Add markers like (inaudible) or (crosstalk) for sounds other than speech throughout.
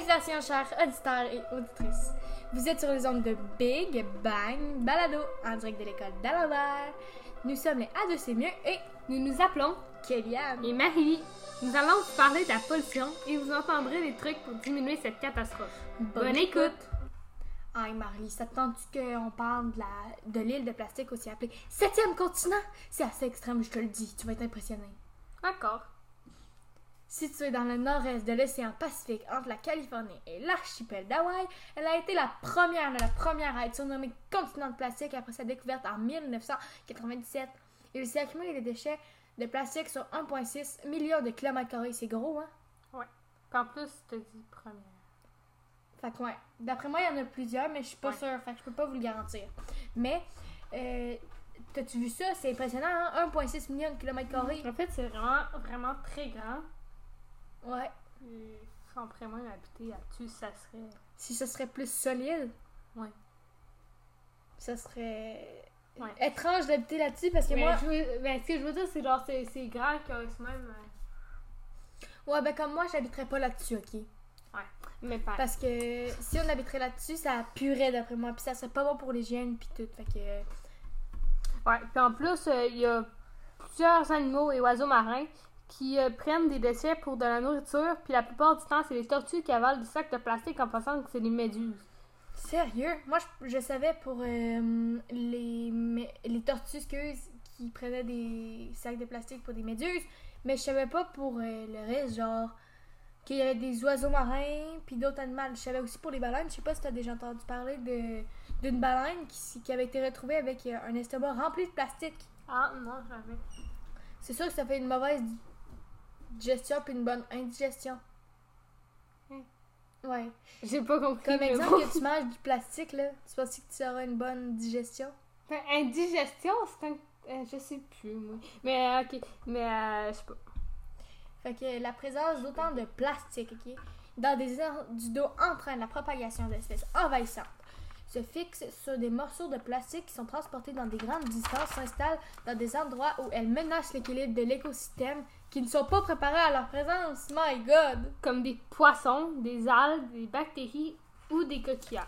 Salutations, chers auditeurs et auditrices. Vous êtes sur les ondes de Big Bang Balado, en direct de l'école d'Alembert. Nous sommes les A2 C'est mieux et Nous nous appelons Kéliane. et Marie. Nous allons vous parler de la pollution et vous entendrez des trucs pour diminuer cette catastrophe. Bonne, écoute. Hey Marie, ça te qu'on parle de la de l'île de plastique aussi appelée Septième continent? C'est assez extrême, je te le dis, tu vas être impressionné. D'accord. Située dans le nord-est de l'océan Pacifique entre la Californie et l'archipel d'Hawaï, elle a été la première de la première à être surnommée continent de plastique après sa découverte en 1997. Il s'est accumulé des déchets de plastique sur 1,6 million de kilomètres carrés. C'est gros, hein? Puis en plus, je te dis première. Fait que ouais. D'après moi, il y en a plusieurs, mais je suis pas Ouais. sûre. Fait que je peux pas vous le garantir. Mais, euh, t'as-tu vu ça? C'est impressionnant, hein? 1,6 million de kilomètres carrés. En fait, c'est vraiment, vraiment très grand. Ouais. Puis, si on pourrait même habiter là-dessus, ça serait. Si ce serait plus solide. Ouais. Ça serait. Ouais. Étrange d'habiter là-dessus parce que Mais moi. je veux- mais ce que je veux dire, c'est genre, c'est c'est grand que c'est même. euh, Ouais, ben comme moi, j'habiterais pas là-dessus, ok? Mais pas. Parce que si on habiterait là-dessus, ça puerait d'après moi. Puis ça serait pas bon pour l'hygiène, puis tout. Fait que. Ouais, puis en plus, euh, il y a plusieurs animaux et oiseaux marins qui euh, prennent des déchets pour de la nourriture, puis la plupart du temps, c'est les tortues qui avalent du sac de plastique en pensant que c'est des méduses. Sérieux? Moi, je, je savais pour euh, les, les tortues excuse, qui prenaient des sacs de plastique pour des méduses, mais je savais pas pour euh, le reste, genre qu'il y avait des oiseaux marins puis d'autres animaux. Je savais aussi pour les baleines. Je sais pas si t'as déjà entendu parler de d'une baleine qui, qui avait été retrouvée avec euh, un estomac rempli de plastique. Ah, non, jamais. C'est sûr que ça fait une mauvaise digestion puis une bonne indigestion. Hmm. Ouais. J'ai pas compris. Comme exemple bon. que tu (laughs) manges du plastique, là, tu penses que tu auras une bonne digestion? Ben, indigestion, c'est un. euh, je sais plus, moi. Mais, euh, ok. Mais, euh, je sais pas. Fait que la présence d'autant de plastique ok, dans des du dos entraîne la propagation d'espèces envahissantes. Se fixe sur des morceaux de plastique qui sont transportés dans des grandes distances, s'installent dans des endroits où elles menacent l'équilibre de l'écosystème qui ne sont pas préparés à leur présence. My God! Comme des poissons, des algues, des bactéries ou des coquillages.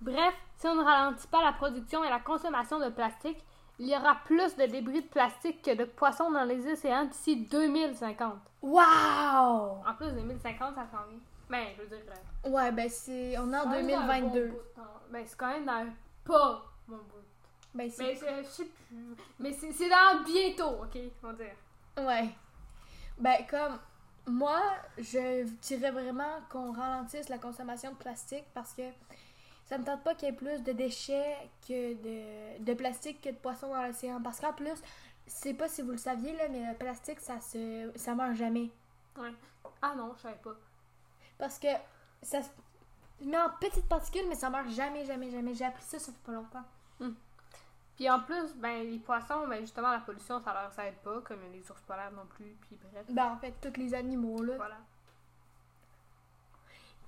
Bref, si on ne ralentit pas la production et la consommation de plastique, il y aura plus de débris de plastique que de poissons dans les océans d'ici 2050. Wow! En plus, 2050, ça s'en vient. Ben, je veux dire. euh, Ouais, ben c'est. On est en quand même dans un bon 2022. bout de temps. Ben, c'est quand même dans un pas mon bout. Ben c'est. Mais je, sais plus. Mais c'est c'est dans bientôt, ok? On va dire. Ouais. Ben, comme moi, je dirais vraiment qu'on ralentisse la consommation de plastique parce que ça me tente pas qu'il y ait plus de déchets que de, de plastique que de poissons dans l'océan. Parce qu'en plus, je sais pas si vous le saviez, là, mais le plastique, ça se ça meurt jamais. Ah non, je savais pas. Parce que ça se met en petites particules, mais ça meurt jamais, jamais, jamais. J'ai appris ça, ça fait pas longtemps. Puis en plus, ben, les poissons, ben, justement, la pollution, ça leur aide pas, comme les ours polaires non plus, puis bref. Ben, en fait, tous les animaux, là. Voilà.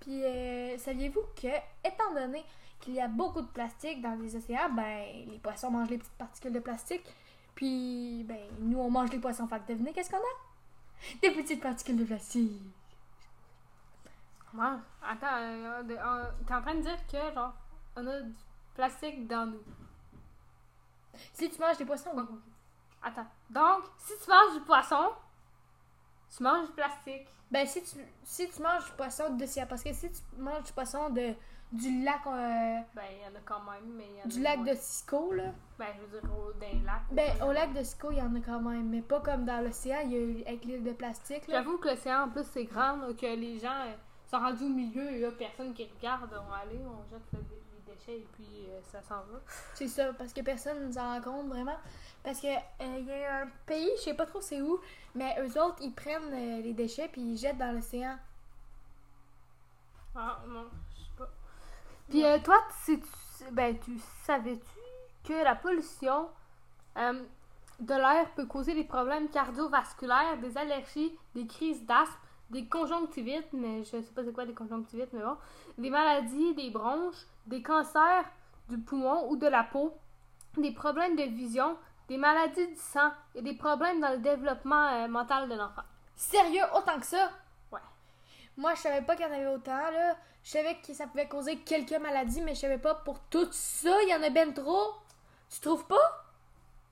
Puis, euh, saviez-vous que, étant donné qu'il y a beaucoup de plastique dans les océans, ben, les poissons mangent les petites particules de plastique. Puis, ben, nous, on mange les poissons. Fait que devinez, qu'est-ce qu'on a? Des petites particules de plastique. Comment? Attends, euh, euh, t'es en train de dire que, genre, on a du plastique dans nous. Si tu manges des poissons, oui. Attends. Donc, si tu manges du poisson, tu manges du plastique. Ben, si tu, si tu manges du poisson d'océan, parce que si tu manges du poisson de, du lac, euh, Ben, il y en a quand même, mais il y en a du lac moins. de Cisco, là. Ben, je veux dire, au, les lacs. Ben, au lac de Cisco, il y en a quand même, mais pas comme dans l'océan, il y a eu avec l'île de plastique, là. J'avoue que l'océan, en plus, c'est grand, que les gens euh, sont rendus au milieu, et là, personne qui regarde, on va aller, on jette le- déchets, et puis euh, ça s'en va. (laughs) C'est ça, parce que personne ne s'en rend compte vraiment. Parce que euh, il y a un pays, je sais pas trop c'est où, mais eux autres, ils prennent euh, les déchets puis ils jettent dans l'océan. Ah, non, je sais pas. Puis toi, tu, sais- tu- ben, tu savais-tu que la pollution de l'air peut causer des problèmes cardiovasculaires, des allergies, des crises d'asthme, des conjonctivites, mais je sais pas c'est quoi des conjonctivites, mais bon, des maladies, des bronches, des cancers du poumon ou de la peau, des problèmes de vision, des maladies du sang et des problèmes dans le développement euh, mental de l'enfant. Sérieux, autant que ça? Ouais. moi, je savais pas qu'il y en avait autant, là. Je savais que ça pouvait causer quelques maladies, mais je savais pas pour tout ça, il y en a ben trop. Tu trouves pas?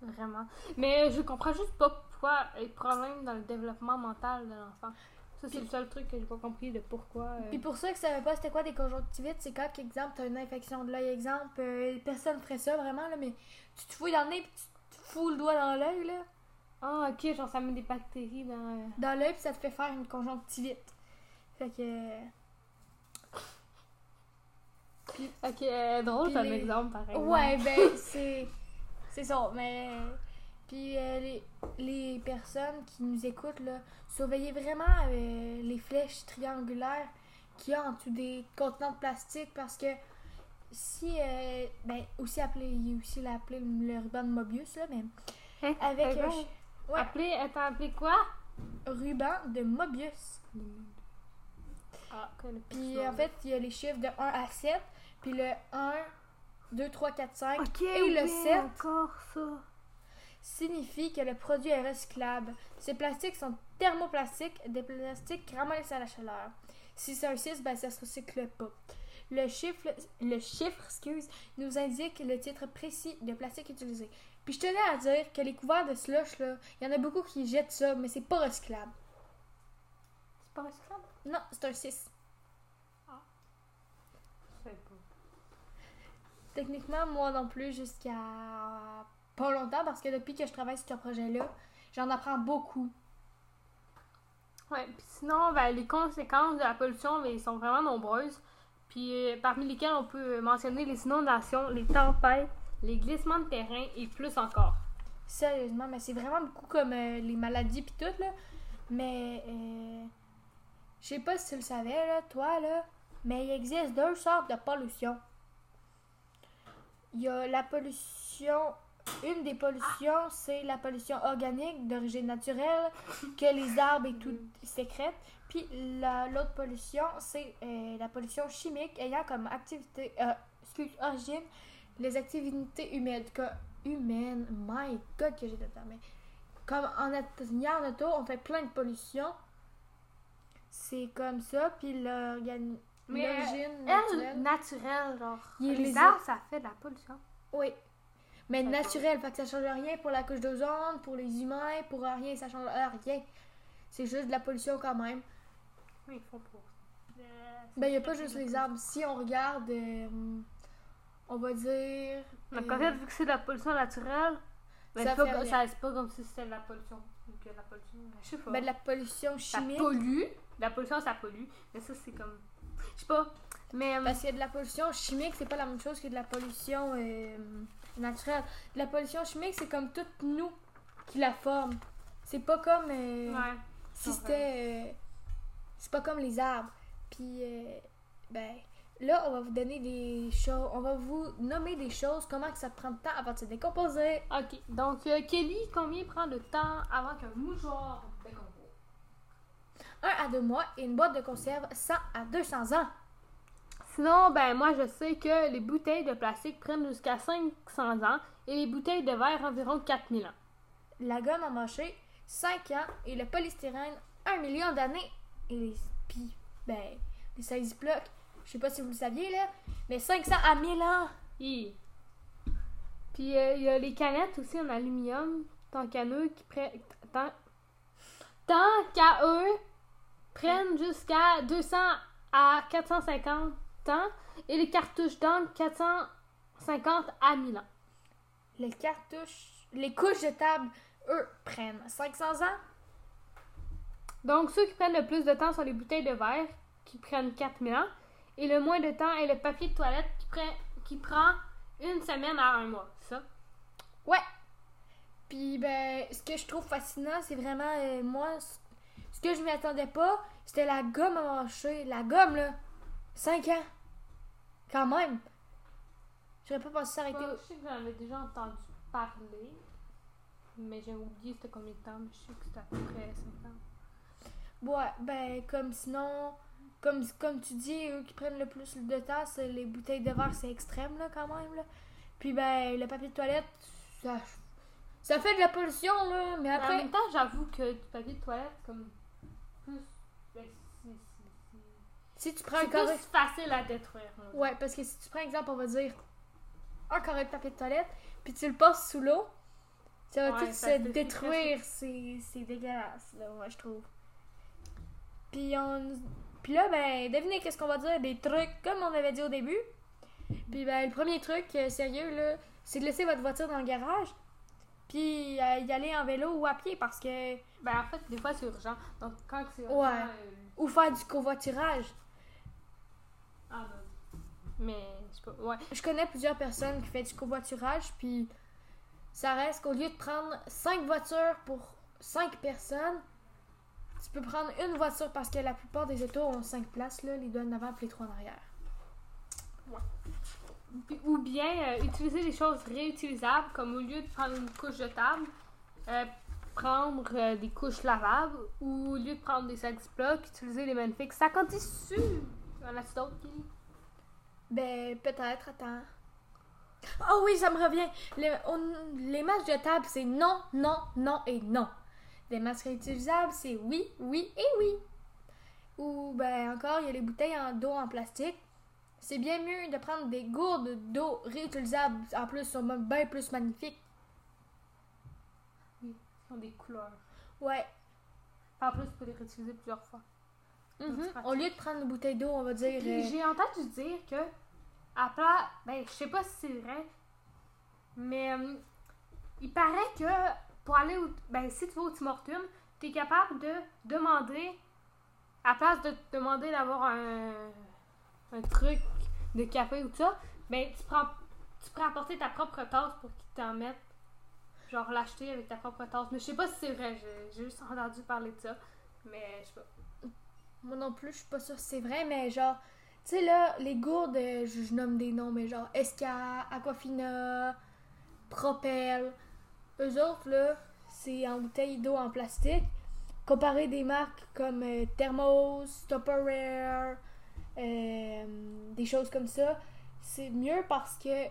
Vraiment. Mais je comprends juste pas pourquoi il y a des problèmes dans le développement mental de l'enfant. Ça, c'est Puis- le seul truc que j'ai pas compris de pourquoi. euh, Puis pour ceux qui savaient pas c'était quoi des conjonctivites, c'est quand, exemple, t'as une infection de l'œil, exemple, euh, personne ferait ça vraiment, là, mais tu te fouilles dans le nez puis tu te fous le doigt dans l'œil, là. Ah, ok, genre ça met des bactéries dans. euh, Dans l'œil puis ça te fait faire une conjonctivite. Fait que. euh, Ok, euh, drôle Puis comme les- exemple, pareil. Ouais, (laughs) ben, c'est. C'est ça, mais. Puis les, les personnes qui nous écoutent, là, surveillez vraiment euh, les flèches triangulaires qu'il y a en dessous des contenants de plastique parce que si. euh, ben, aussi appelé. Il y a aussi l'appelé le ruban de Mobius, là, mais. Hein? Avec ch- ouais. Appelé, attends, appelé quoi? ruban de Mobius. Ah, Puis en fait, il y a les chiffres de 1 à 7, puis le 1, 2, 3, 4, 5 Ok, et le oui, 7 encore ça. Signifie que le produit est recyclable. Ces plastiques sont thermoplastiques, des plastiques ramollissent à la chaleur. Si c'est un 6, ben ça se recycle pas. Le chiffre, le chiffre excuse, nous indique le titre précis de plastique utilisé. Puis je tenais à dire que les couverts de slush, il y en a beaucoup qui jettent ça, mais c'est pas recyclable. C'est pas recyclable? Non, c'est un 6. Je sais pas. Techniquement, moi non plus, jusqu'à pas longtemps, parce que depuis que je travaille sur ce projet-là, j'en apprends beaucoup. Ouais, puis sinon, ben, les conséquences de la pollution, ben, sont vraiment nombreuses. Puis euh, parmi lesquelles on peut mentionner les inondations, les tempêtes, les glissements de terrain et plus encore. Sérieusement, mais c'est vraiment beaucoup comme euh, les maladies pis tout, là. Mais, euh, je sais pas si tu le savais, là, toi, là, mais il existe deux sortes de pollution. Il y a la pollution, une des pollutions, c'est la pollution organique d'origine naturelle que les arbres et tout sécrètent. Puis la- l'autre pollution, c'est euh, la pollution chimique ayant comme activité, euh, excuse, origine les activités humaines. Que, humaines, my god que j'ai de temps, mais comme en atteignant en auto, on fait plein de pollution. C'est comme ça, puis l'origine Elle, naturelle. naturelle, genre. Les arbres, ça fait de la pollution. Oui. Mais naturel, fait que ça change rien pour la couche d'ozone, pour les humains, pour rien, ça change rien. C'est juste de la pollution quand même. Oui, il faut pour. Euh, Ben, il n'y a pas juste les arbres. Si on regarde, euh, on va dire. Donc euh, en fait, vu que c'est de la pollution naturelle, ben, Ça pas, ça- c'est pas comme si c'était de la pollution. La pollution, je sais pas. ben, de la pollution ça chimique. pollue. La pollution, ça pollue. Mais ça, c'est comme. Je sais pas. Mais. euh, Parce que de la pollution chimique, c'est pas la même chose que de la pollution naturelle. De la pollution chimique, c'est comme toutes nous qui la forment. C'est pas comme. euh, ouais. si c'était. euh, c'est pas comme les arbres. Puis, euh, ben, là, on va vous donner des choses. On va vous nommer des choses, comment que ça prend de temps avant de se décomposer. Ok. Donc, euh, Kelly, combien prend de temps avant qu'un mouchoir décompose? 1 à 2 mois et une boîte de conserve 100 à 200 ans. Sinon, ben, moi, je sais que les bouteilles de plastique prennent jusqu'à 500 ans et les bouteilles de verre environ 4000 ans. La gomme à mâcher 5 ans et le polystyrène 1 million d'années. Et les. Puis, ben, les 16 blocs, je sais pas si vous le saviez là, mais 500 à 1000 ans. Hi. Puis, euh, il y a les canettes aussi en aluminium, tant qu'à eux, qui prennent. Tant, tant qu'à eux, prennent jusqu'à 200 à 450 ans et les cartouches d'encre 450 à 1000 ans. Les cartouches, les couches de table, eux, prennent 500 ans. Donc, ceux qui prennent le plus de temps sont les bouteilles de verre, qui prennent 4000 ans. Et le moins de temps est le papier de toilette, qui, prend, qui prend une semaine à un mois. C'est ça? Ouais. Puis ben, ce que je trouve fascinant, c'est vraiment euh, moi, ce que je m'y attendais pas, c'était la gomme à mâcher. La gomme là, 5 ans. Quand même. J'aurais pas pensé s'arrêter. je sais que j'en avais déjà entendu parler, mais j'ai oublié c'était combien de temps, mais je sais que c'était à peu près 5 ans. Ouais, ben comme sinon, comme, comme tu dis, eux qui prennent le plus de temps, les bouteilles de verre, c'est extrême là quand même là. Puis ben le papier de toilette, ça, ça fait de la pollution là, mais Mais en après, même temps, j'avoue que du papier de toilette, comme plus. ben, c'est- c'est- c'est- Si tu prends un C'est carré. plus facile à détruire. Ouais, parce que si tu prends exemple, on va dire un carré de papier de toilette, puis tu le passes sous l'eau, ça va Ouais, tout se détruire. C'est c'est dégueulasse, là, moi, je trouve. Puis, on... puis là, ben, devinez qu'est-ce qu'on va dire, des trucs comme on avait dit au début. Puis, ben, le premier truc, euh, sérieux, là, c'est de laisser votre voiture dans le garage, puis euh, y aller en vélo ou à pied, parce que... Ben, en fait, des fois, c'est urgent. Donc, quand c'est urgent. Ouais. euh, Ou faire du covoiturage. Ah, ben. Mais, je sais pas. Ouais. Je connais plusieurs personnes qui font du covoiturage, puis ça reste qu'au lieu de prendre 5 voitures pour 5 personnes, tu peux prendre une voiture parce que la plupart des autos ont 5 places, là, les deux en avant et les trois en arrière. Puis- Ou bien euh, utiliser des choses réutilisables, comme au lieu de prendre une couche jetable, euh, prendre euh, des couches lavables, ou au lieu de prendre des sacs Ziploc, utiliser les magnifiques sacs en tissu. En as d'autres, Kelly? Ben, peut-être, attends. Oh oui, ça me revient. Les, on- les masques jetables, c'est non, non, non et non. Les masques réutilisables, c'est oui, oui et oui. Ou, ben, encore, il y a les bouteilles en d'eau en plastique. C'est bien mieux de prendre des gourdes d'eau réutilisables. En plus, sont même bien plus magnifiques. Ils ont des couleurs. Ouais. En plus, tu peux les réutiliser plusieurs fois. Pratique. Au lieu de prendre une bouteille d'eau, on va dire. Euh, J'ai entendu dire que, à plat, ben, je sais pas si c'est vrai, mais euh, il paraît que pour aller au. Ben, si tu vas au Tim Hortons, tu es capable de demander, à place de te demander d'avoir un, un truc de café ou tout ça, ben, tu prends. Tu peux apporter ta propre tasse pour qu'ils t'en mettent. Genre l'acheter avec ta propre tasse. Mais je sais pas si c'est vrai, j'ai j'ai juste (laughs) entendu parler de ça. Mais je sais pas. Moi non plus, je suis pas sûre si c'est vrai, mais genre, tu sais là, les gourdes, euh, je, je nomme des noms, mais genre Esca, Aquafina, Propel, eux autres là, c'est en bouteille d'eau en plastique. Comparé des marques comme euh, Thermos, Tupperware, euh, des choses comme ça, c'est mieux parce que.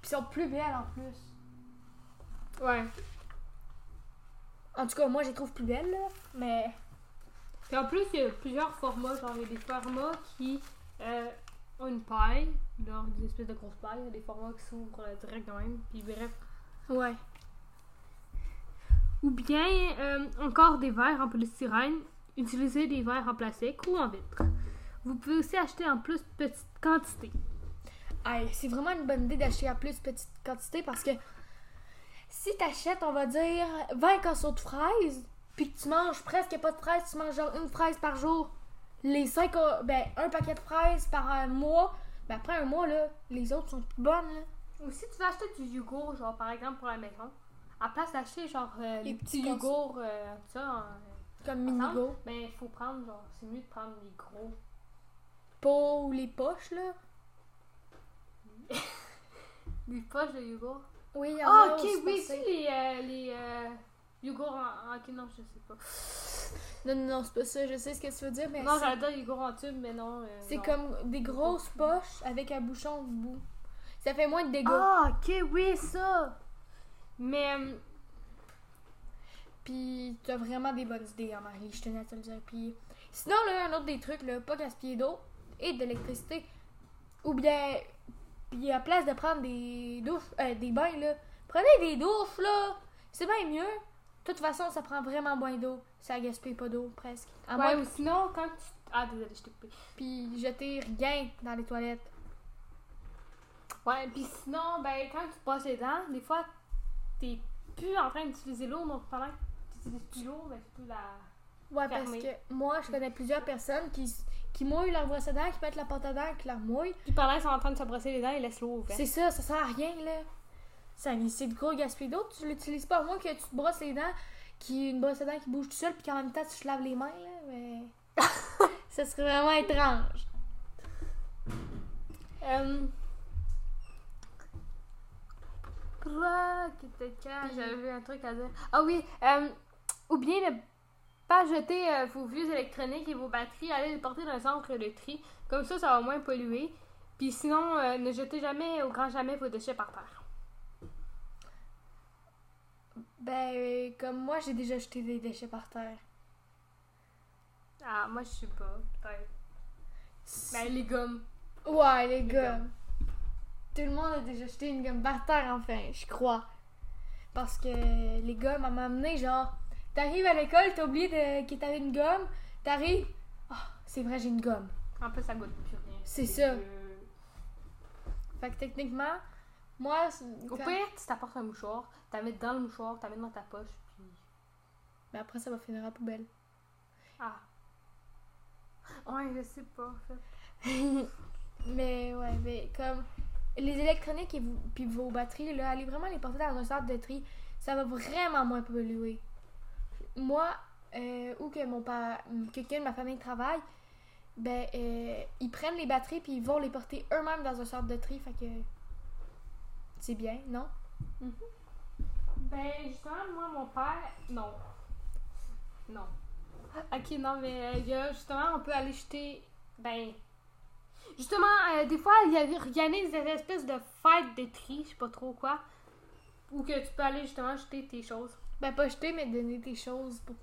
Puis sont plus belles en plus. Ouais. En tout cas, moi, je les trouve plus belles, là, mais. Puis en plus, il y a plusieurs formats. Genre, il y a des formats qui euh, ont une paille, genre des espèces de grosses pailles. Il y a des formats qui s'ouvrent euh, direct de même. Puis bref. Ouais. Ou bien, euh, encore des verres en polystyrène. Utiliser des verres en plastique ou en vitre. Vous pouvez aussi acheter en plus petite quantité. Hey, c'est vraiment une bonne idée d'acheter à plus petite quantité parce que si t'achètes, on va dire, 20 casseaux de fraises, puis que tu manges presque pas de fraises, tu manges genre une fraise par jour, les 5, ben, un paquet de fraises par un mois, ben après un mois, là, les autres sont plus bonnes, là. Ou si tu veux acheter du yogourt, genre par exemple pour la maison, à place d'acheter genre euh, les, petits yogourts, euh, ça, en- Comme ensemble, Minigo. ben il faut prendre genre, c'est mieux de prendre les gros. Pas ou les poches, là. (laughs) Les poches de yogourt? Oui, il y en Ah, a ok, oui, les, euh, les en- Ok, non, je sais pas. Non, non, non, c'est pas ça, je sais ce que tu veux dire, mais Non, dire yogourt en tube, mais non. euh, c'est non. comme des grosses poches avec un bouchon au bout. Ça fait moins de dégâts. Ah, ok, oui, ça! Mais, euh, Puis t'as vraiment des bonnes idées, hein, Marie, je tenais à te le dire. Puis sinon, là, un autre des trucs, là, pas gaspiller d'eau et d'électricité. Ou bien, puis à place de prendre des douches, euh, des bains, là, prenez des douches, là. C'est bien mieux. De toute façon, ça prend vraiment moins d'eau. Ça gaspille pas d'eau, presque. À ouais, moins ou sinon, quand tu. Ah, désolé, je t'ai coupé. puis jeter rien dans les toilettes. Ouais, puis sinon, ben, quand tu te brosses les dents, des fois, t'es plus en train d'utiliser l'eau, donc pendant que tu utilises plus l'eau, ben, tu peux la. Ouais, parce que moi, je connais plusieurs personnes qui, qui mouillent leur brosse à dents, qui mettent la pâte à dents, qui la remouillent. Puis pendant qu'ils sont en train de se brosser les dents, ils laissent l'eau ouverte. C'est ça, ça sert à rien, là. Ça, c'est de gros gaspillage d'eau. Tu l'utilises pas, à moins que tu te brosses les dents, qui une brosse à dents qui bouge tout seul, puis qu'en même temps, tu te laves les mains, là. Mais. (laughs) ça serait vraiment étrange. Euh... J'avais un truc à dire. Ah oui, euh, ou bien ne pas jeter euh, vos vieux électroniques et vos batteries, allez les porter dans un centre de tri. Comme ça, ça va moins polluer. Puis sinon, euh, ne jetez jamais, au grand jamais, vos déchets par terre. Ben, euh, comme moi, j'ai déjà jeté des déchets par terre. Ah, moi, je sais pas, peut-être. Ben, les gommes. Ouais, les, Les gommes. Tout le monde a déjà jeté une gomme par terre, enfin, je crois. Parce que les gommes, à m'amener, genre, t'arrives à l'école, t'as oublié de... que t'avais une gomme, t'arrives, ah, c'est vrai, j'ai une gomme. En plus, ça goûte plus rien. C'est ça. dégueu. Fait que techniquement, moi, c'est- Au quand- pire, tu t'apportes un mouchoir, t'as mets dans le mouchoir, t'as mets dans ta poche, puis. Mais après, ça va finir à la poubelle. Ah. Ouais, je sais pas, en fait. (laughs) mais ouais, mais comme les électroniques et vous- puis vos batteries, là, allez vraiment les porter dans un centre de tri. Ça va vraiment moins polluer. Moi, euh, ou que mon pa- quelqu'un de ma famille travaille, ben, euh, ils prennent les batteries puis ils vont les porter eux-mêmes dans un centre de tri. Fait que c'est bien, non? Ben, justement, moi, mon père. Non. Non. Ok, non, mais euh, il y a, justement, on peut aller jeter. Ben. Justement, euh, des fois, il y a organise des espèces de fêtes de tri, je sais pas trop quoi. Où que tu peux aller justement jeter tes choses. Ben, pas jeter, mais donner tes choses. Pour...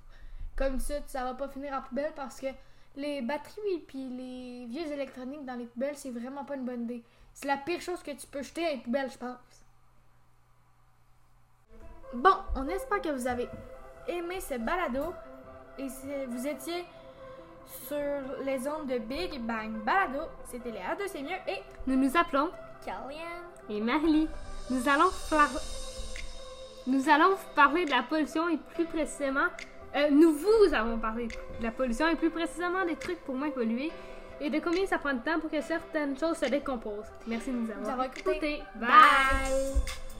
Comme ça, ça va pas finir en poubelle parce que les batteries puis les vieux électroniques dans les poubelles, c'est vraiment pas une bonne idée. C'est la pire chose que tu peux jeter à une poubelle, je pense. Bon, on espère que vous avez aimé ce balado et si vous étiez sur les ondes de Big Bang Balado, c'était Léa de C'est mieux et Nous nous appelons Kellyanne. et Marly. Nous allons par- Nous allons vous parler de la pollution et plus précisément, euh, nous vous avons parlé de la pollution et plus précisément des trucs pour moins polluer et de combien ça prend de temps pour que certaines choses se décomposent. Merci de nous avoir, écoutés. écoutés. Bye.